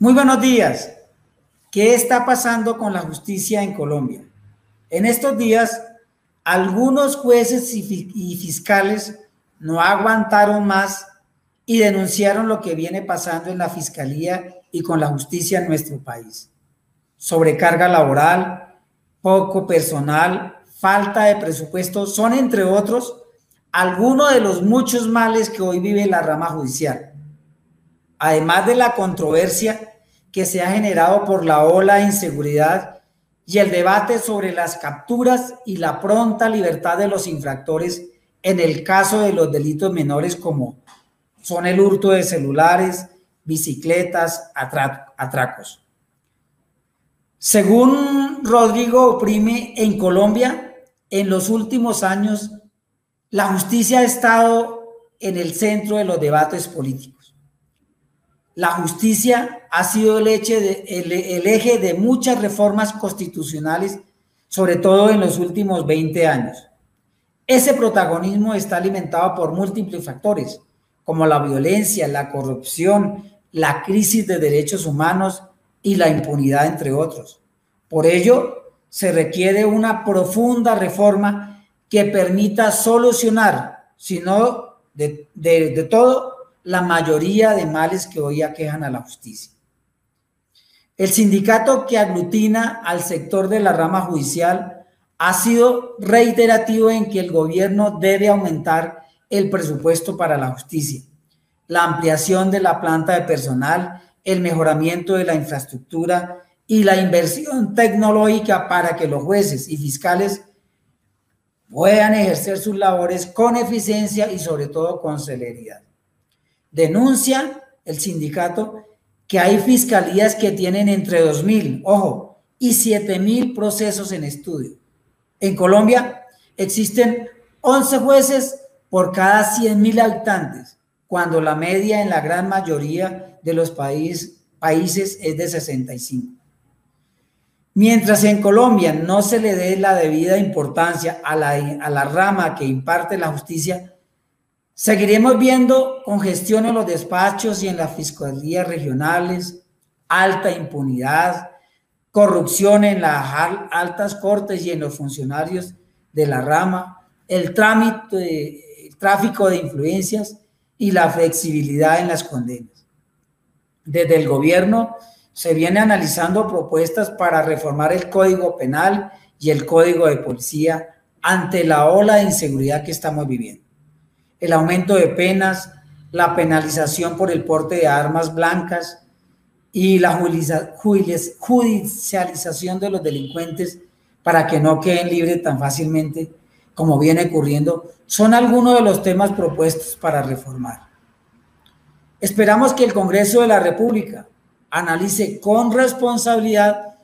Muy buenos días. ¿Qué está pasando con la justicia en Colombia? En estos días, algunos jueces y fiscales no aguantaron más y denunciaron lo que viene pasando en la fiscalía y con la justicia en nuestro país. Sobrecarga laboral, poco personal, falta de presupuesto son, entre otros, algunos de los muchos males que hoy vive la rama judicial además de la controversia que se ha generado por la ola de inseguridad y el debate sobre las capturas y la pronta libertad de los infractores en el caso de los delitos menores como son el hurto de celulares, bicicletas, atracos. Según Rodrigo Oprime, en Colombia, en los últimos años, la justicia ha estado en el centro de los debates políticos la justicia ha sido el eje, de, muchas reformas constitucionales, sobre todo en los últimos 20 años. Ese protagonismo está alimentado por múltiples factores, como la violencia, la corrupción, la crisis de derechos humanos y la impunidad, entre otros. Por ello, se requiere una profunda reforma que permita solucionar, si no de todo, la mayoría de males que hoy aquejan a la justicia. El sindicato que aglutina al sector de la rama judicial ha sido reiterativo en que el gobierno debe aumentar el presupuesto para la justicia, la ampliación de la planta de personal, el mejoramiento de la infraestructura y la inversión tecnológica para que los jueces y fiscales puedan ejercer sus labores con eficiencia y sobre todo con celeridad. Denuncia el sindicato que hay fiscalías que tienen entre 2.000, ojo, y 7.000 procesos en estudio. En Colombia existen 11 jueces por cada 100.000 habitantes, cuando la media en la gran mayoría de los países es de 65. Mientras en Colombia no se le dé la debida importancia a la, a la rama que imparte la justicia, Seguiremos viendo congestión en los despachos y en las fiscalías regionales, alta impunidad, corrupción en las altas cortes y en los funcionarios de la rama, el trámite, el tráfico de influencias y la flexibilidad en las condenas. Desde el gobierno se viene analizando propuestas para reformar el Código Penal y el Código de Policía ante la ola de inseguridad que estamos viviendo el aumento de penas, la penalización por el porte de armas blancas y la judicialización de los delincuentes para que no queden libres tan fácilmente como viene ocurriendo, son algunos de los temas propuestos para reformar. Esperamos que el Congreso de la República analice con responsabilidad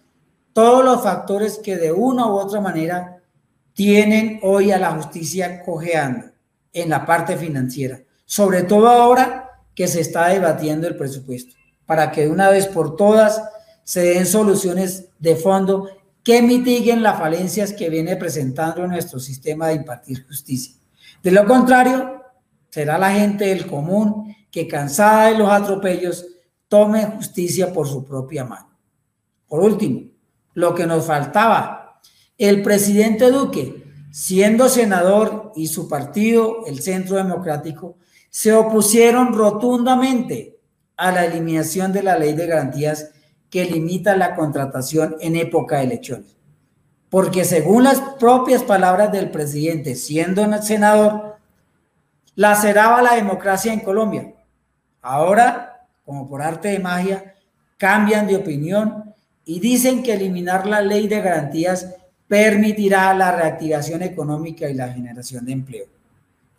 todos los factores que de una u otra manera tienen hoy a la justicia cojeando en la parte financiera, sobre todo ahora que se está debatiendo el presupuesto, para que de una vez por todas se den soluciones de fondo que mitiguen las falencias que viene presentando nuestro sistema de impartir justicia. De lo contrario, será la gente del común que cansada de los atropellos tome justicia por su propia mano. Por último, lo que nos faltaba, el presidente Duque siendo senador y su partido, el Centro Democrático, se opusieron rotundamente a la eliminación de la ley de garantías que limita la contratación en época de elecciones. Porque según las propias palabras del presidente, siendo senador, laceraba la democracia en Colombia. Ahora, como por arte de magia, cambian de opinión y dicen que eliminar la ley de garantías permitirá la reactivación económica y la generación de empleo.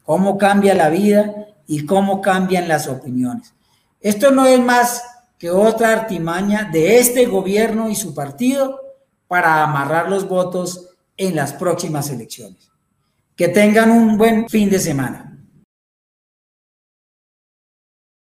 Cómo cambia la vida y cómo cambian las opiniones. Esto no es más que otra artimaña de este gobierno y su partido para amarrar los votos en las próximas elecciones. Que tengan un buen fin de semana.